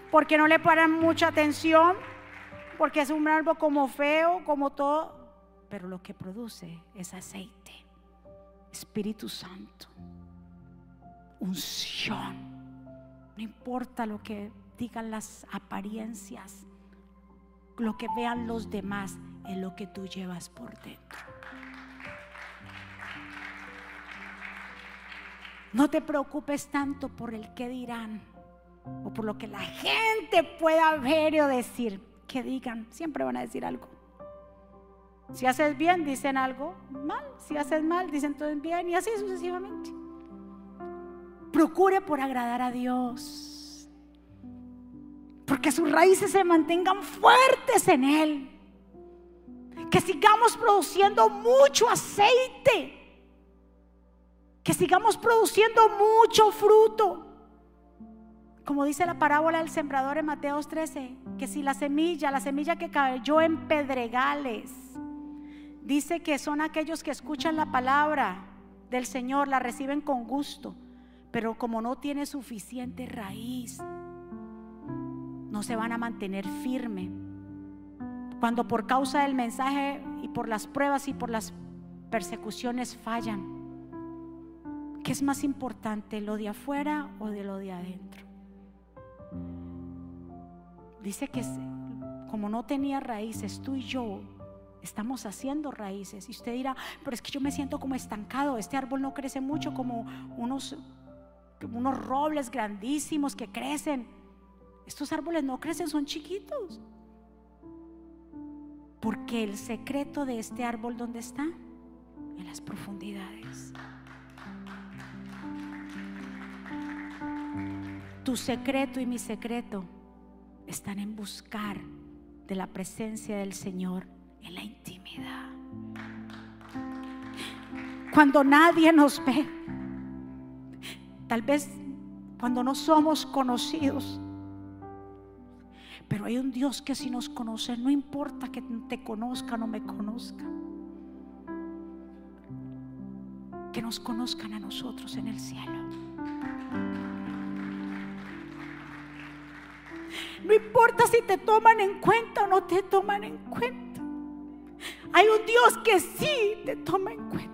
Porque no le paran mucha atención, porque es un árbol como feo, como todo, pero lo que produce es aceite, Espíritu Santo, unción. No importa lo que digan las apariencias, lo que vean los demás, es lo que tú llevas por dentro. No te preocupes tanto por el que dirán o por lo que la gente pueda ver o decir. Que digan, siempre van a decir algo. Si haces bien, dicen algo mal. Si haces mal, dicen todo bien y así sucesivamente. Procure por agradar a Dios. Porque sus raíces se mantengan fuertes en Él. Que sigamos produciendo mucho aceite que sigamos produciendo mucho fruto. Como dice la parábola del sembrador en Mateos 13, que si la semilla, la semilla que cayó en pedregales, dice que son aquellos que escuchan la palabra del Señor, la reciben con gusto, pero como no tiene suficiente raíz, no se van a mantener firme. Cuando por causa del mensaje y por las pruebas y por las persecuciones fallan. ¿Qué es más importante, lo de afuera o de lo de adentro? Dice que como no tenía raíces, tú y yo estamos haciendo raíces. Y usted dirá, pero es que yo me siento como estancado. Este árbol no crece mucho como unos, unos robles grandísimos que crecen. Estos árboles no crecen, son chiquitos. Porque el secreto de este árbol, ¿dónde está? En las profundidades. Tu secreto y mi secreto están en buscar de la presencia del Señor en la intimidad. cuando nadie nos ve. Tal vez cuando no somos conocidos. Pero hay un Dios que si nos conoce, no importa que te conozca o no me conozca. Que nos conozcan a nosotros en el cielo. No importa si te toman en cuenta o no te toman en cuenta. Hay un Dios que sí te toma en cuenta.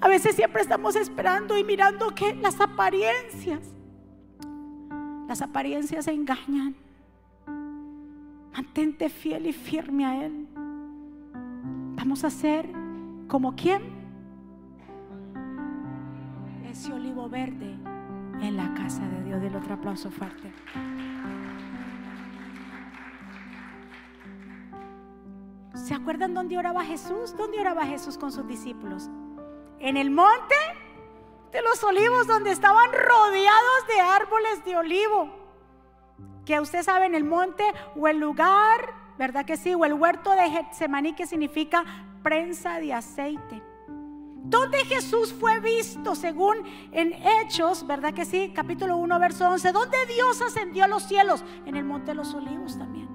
A veces siempre estamos esperando y mirando que las apariencias, las apariencias engañan. Mantente fiel y firme a Él. Vamos a ser como quién? Ese olivo verde en la casa de Dios. Del otro aplauso fuerte. ¿Se acuerdan dónde oraba Jesús? ¿Dónde oraba Jesús con sus discípulos? En el monte de los olivos, donde estaban rodeados de árboles de olivo. Que usted sabe, en el monte o el lugar, ¿verdad que sí? O el huerto de Getsemaní, que significa prensa de aceite. Donde Jesús fue visto, según en Hechos, ¿verdad que sí? Capítulo 1, verso 11. Donde Dios ascendió a los cielos, en el monte de los olivos también.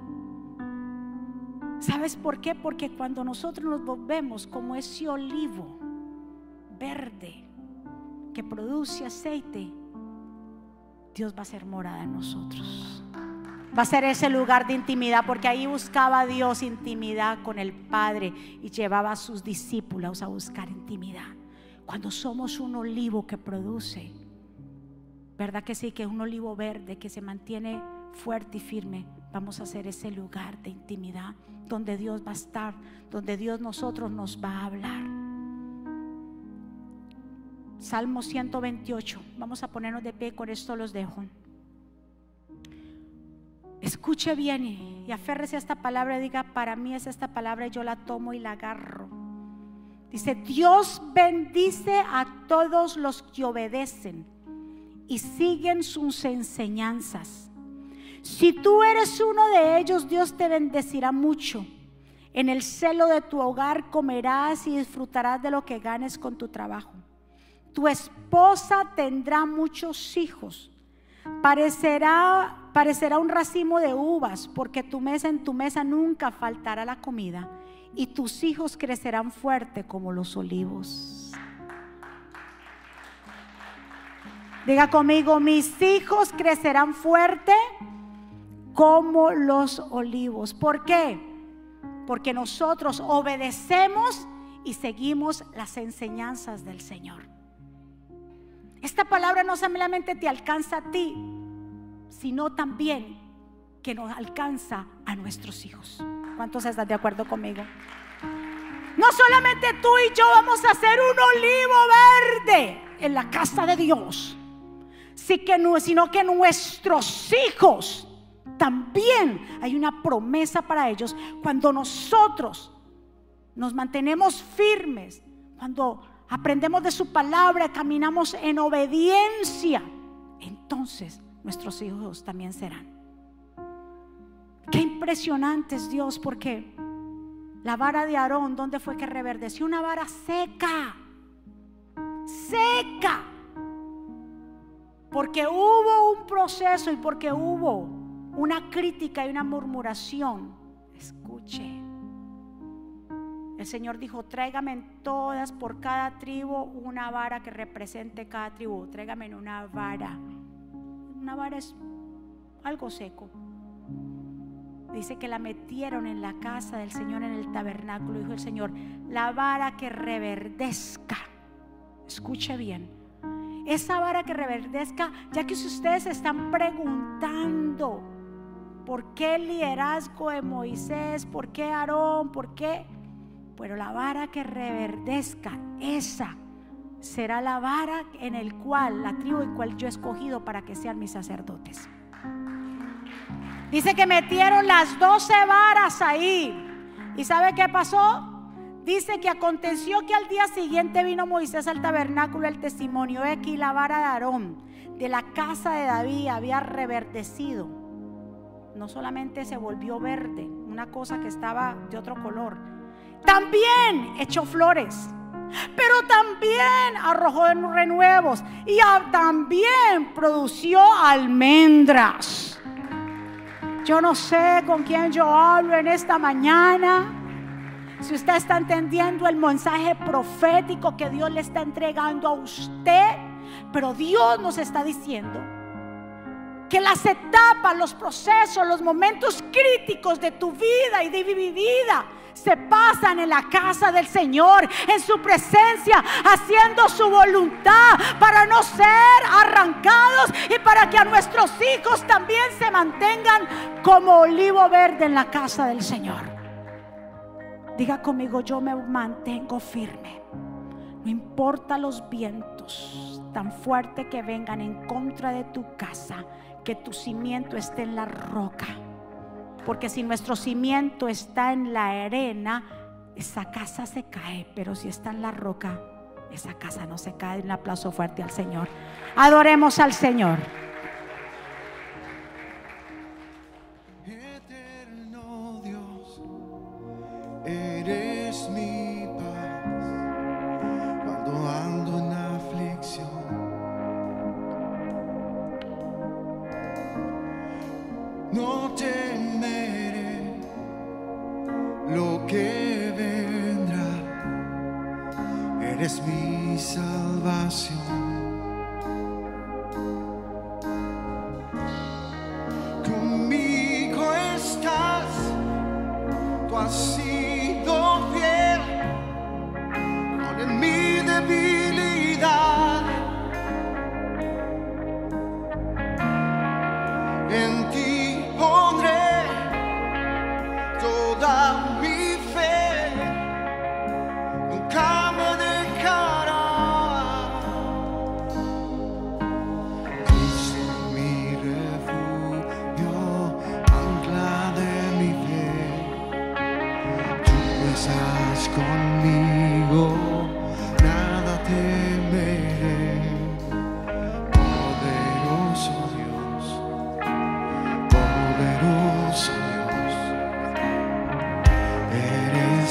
¿Sabes por qué? Porque cuando nosotros nos volvemos como ese olivo verde que produce aceite, Dios va a ser morada en nosotros. Va a ser ese lugar de intimidad, porque ahí buscaba Dios intimidad con el Padre y llevaba a sus discípulos a buscar intimidad. Cuando somos un olivo que produce, ¿verdad que sí? Que es un olivo verde que se mantiene fuerte y firme. Vamos a hacer ese lugar de intimidad donde Dios va a estar, donde Dios nosotros nos va a hablar. Salmo 128. Vamos a ponernos de pie, con esto los dejo. Escuche bien y, aférrese a esta palabra y diga, para mí es esta palabra y yo la tomo y la agarro. Dice, Dios bendice a todos los que obedecen y siguen sus enseñanzas. Si tú eres uno de ellos, Dios te bendecirá mucho. En el celo de tu hogar comerás y disfrutarás de lo que ganes con tu trabajo. Tu esposa tendrá muchos hijos Parecerá, parecerá un racimo de uvas, porque tu mesa en tu mesa nunca faltará la comida, y tus hijos crecerán fuerte como los olivos. Diga conmigo, mis hijos crecerán fuerte como los olivos. ¿Por qué? Porque nosotros obedecemos y seguimos las enseñanzas del Señor. Esta palabra no solamente te alcanza a ti, sino también que nos alcanza a nuestros hijos. ¿Cuántos están de acuerdo conmigo? No solamente tú y yo vamos a hacer un olivo verde en la casa de Dios, sino que nuestros hijos también hay una promesa para ellos cuando nosotros nos mantenemos firmes, cuando aprendemos de su palabra, caminamos en obediencia, entonces nuestros hijos también serán. Qué impresionante es Dios, porque la vara de Aarón, ¿dónde fue que reverdeció? Una vara seca, seca. Porque hubo un proceso y porque hubo una crítica y una murmuración. Escuche el Señor dijo, tráigame todas por cada tribu una vara que represente cada tribu. Tráigame una vara. Una vara es algo seco. Dice que la metieron en la casa del Señor en el tabernáculo. Dijo el Señor, la vara que reverdezca. Escuche bien. Esa vara que reverdezca, ya que ustedes están preguntando por qué el liderazgo de Moisés, por qué Aarón, por qué pero la vara que reverdezca, esa será la vara en el cual, la tribu en cual yo he escogido para que sean mis sacerdotes. Dice que metieron las doce varas ahí. ¿Y sabe qué pasó? Dice que aconteció que al día siguiente vino Moisés al tabernáculo el testimonio. de aquí la vara de Aarón de la casa de David había reverdecido. No solamente se volvió verde, una cosa que estaba de otro color, también echó flores, pero también arrojó renuevos y también produció almendras. Yo no sé con quién yo hablo en esta mañana. Si usted está entendiendo el mensaje profético que Dios le está entregando a usted, pero Dios nos está diciendo que las etapas, los procesos, los momentos críticos de tu vida y de mi vida se pasan en la casa del Señor, en su presencia, haciendo su voluntad para no ser arrancados y para que a nuestros hijos también se mantengan como olivo verde en la casa del Señor. Diga conmigo, yo me mantengo firme. No importa los vientos tan fuertes que vengan en contra de tu casa, que tu cimiento esté en la roca. Porque si nuestro cimiento está en la arena, esa casa se cae. Pero si está en la roca, esa casa no se cae. Un aplauso fuerte al Señor. Adoremos al Señor. eres mi paz cuando ando en aflicción. No temeré que vendrá, eres mi salvación. Conmigo estás, tú has sido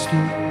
eres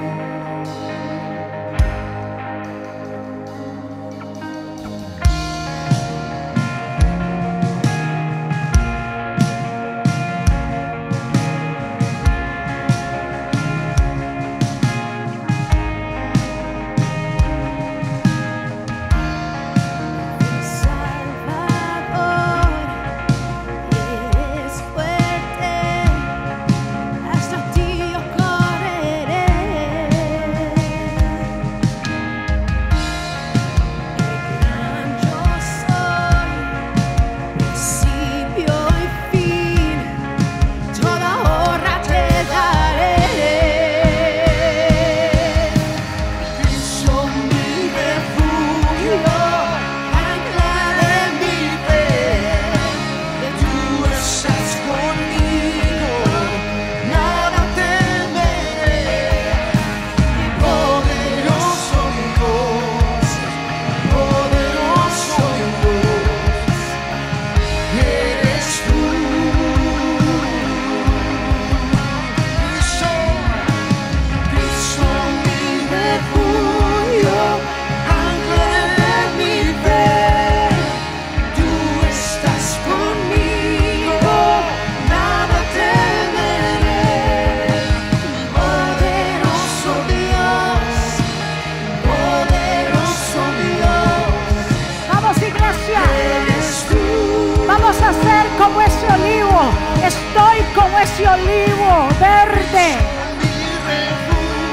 como ese olivo. Estoy como ese olivo verde,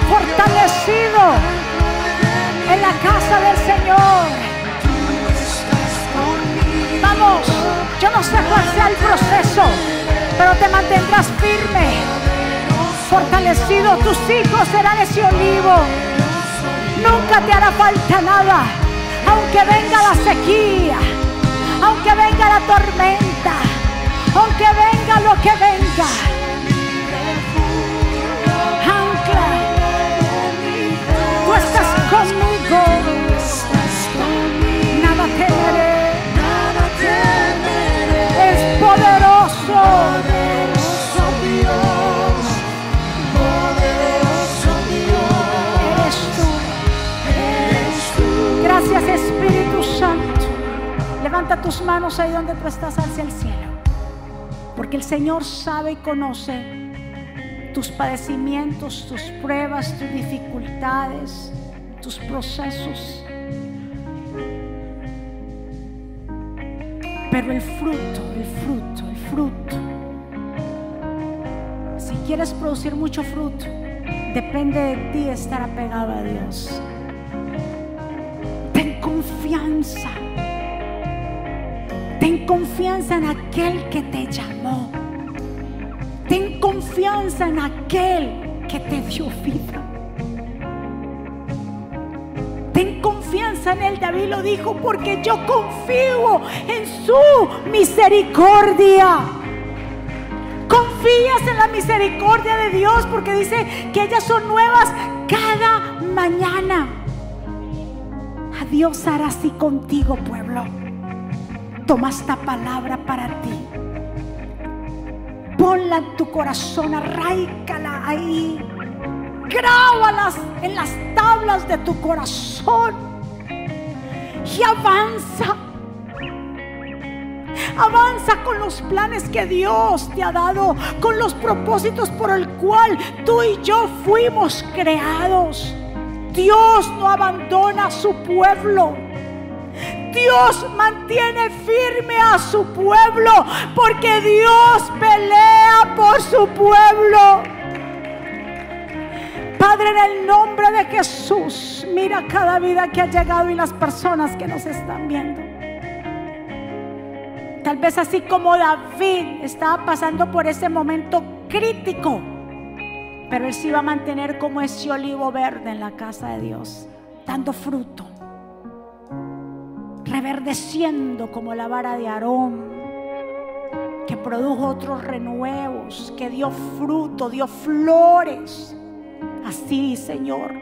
fortalecido en la casa del Señor. Vamos, yo no sé cuál sea el proceso, pero te mantendrás firme, fortalecido. Tus hijos serán ese olivo. Nunca te hará falta nada, aunque venga la sequía, aunque venga la tormenta, aunque venga lo que venga. Ancla. Tú estás conmigo. Nada temeré. Es poderoso. Dios. Gracias Espíritu Santo. Levanta tus manos ahí donde tú estás hacia el cielo. Porque el Señor sabe y conoce tus padecimientos, tus pruebas, tus dificultades, tus procesos. Pero el fruto, el fruto, el fruto. Si quieres producir mucho fruto, depende de ti estar apegado a Dios. Ten confianza. Ten confianza en aquel que te llamó. Ten confianza en aquel que te dio vida. Ten confianza en él. David lo dijo porque yo confío en su misericordia. Confías en la misericordia de Dios porque dice que ellas son nuevas cada mañana. A Dios hará así contigo, pueblo. Toma esta palabra para ti. Ponla en tu corazón, arraícala ahí. Grábalas en las tablas de tu corazón. Y avanza. Avanza con los planes que Dios te ha dado, con los propósitos por el cual tú y yo fuimos creados. Dios no abandona a su pueblo. Dios mantiene firme a su pueblo porque Dios pelea por su pueblo. Padre, en el nombre de Jesús, mira cada vida que ha llegado y las personas que nos están viendo. Tal vez así como David estaba pasando por ese momento crítico, pero él se iba a mantener como ese olivo verde en la casa de Dios, dando fruto, reverdeciendo como la vara de Aarón, que produjo otros renuevos, que dio fruto, dio flores. Así, Señor,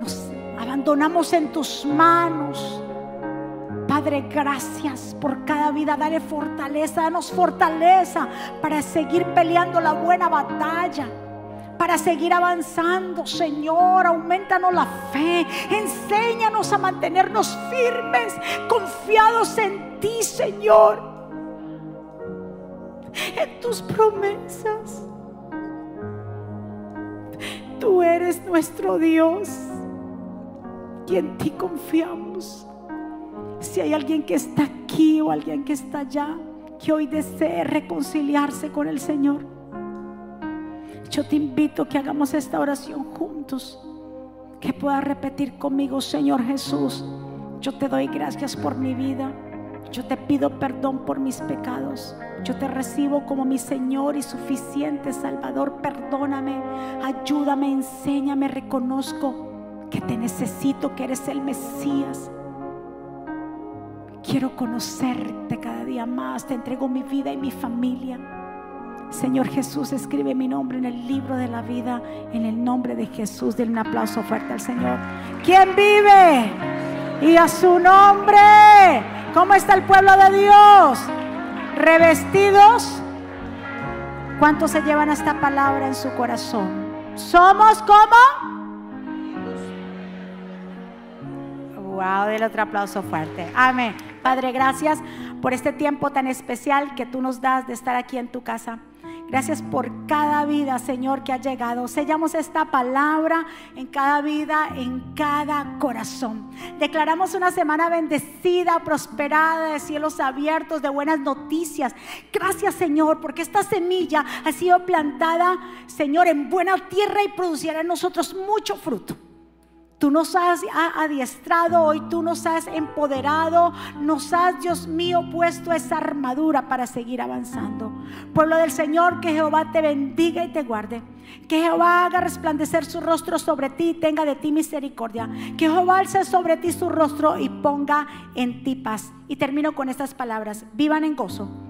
nos abandonamos en tus manos. Padre, gracias por cada vida. Dale fortaleza, danos fortaleza para seguir peleando la buena batalla. Para seguir avanzando, Señor, aumentanos la fe, enséñanos a mantenernos firmes, confiados en ti, Señor, en tus promesas. Tú eres nuestro Dios y en ti confiamos. Si hay alguien que está aquí o alguien que está allá, que hoy desee reconciliarse con el Señor, yo te invito a que hagamos esta oración juntos. Que puedas repetir conmigo, Señor Jesús, yo te doy gracias por mi vida. Yo te pido perdón por mis pecados. Yo te recibo como mi Señor y suficiente Salvador. Perdóname, ayúdame, enséñame, reconozco que te necesito, que eres el Mesías. Quiero conocerte cada día más. Te entrego mi vida y mi familia. Señor Jesús, escribe mi nombre en el libro de la vida, en el nombre de Jesús. Denle un aplauso fuerte al Señor. ¿Quién vive? Y a su nombre. ¿Cómo está el pueblo de Dios? Revestidos. ¿Cuántos se llevan esta palabra en su corazón? Somos como. Wow, del otro aplauso fuerte. Amén. Padre, gracias por este tiempo tan especial que tú nos das de estar aquí en tu casa. Gracias por cada vida, Señor, que ha llegado. Sellamos esta palabra en cada vida, en cada corazón. Declaramos una semana bendecida, prosperada, de cielos abiertos, de buenas noticias. Gracias, Señor, porque esta semilla ha sido plantada, Señor, en buena tierra y producirá en nosotros mucho fruto. Tú nos has adiestrado hoy, tú nos has empoderado, nos has, Dios mío, puesto esa armadura para seguir avanzando. Pueblo del Señor, que Jehová te bendiga y te guarde. Que Jehová haga resplandecer su rostro sobre ti y tenga de ti misericordia. Que Jehová alce sobre ti su rostro y ponga en ti paz. Y termino con estas palabras. Vivan en gozo.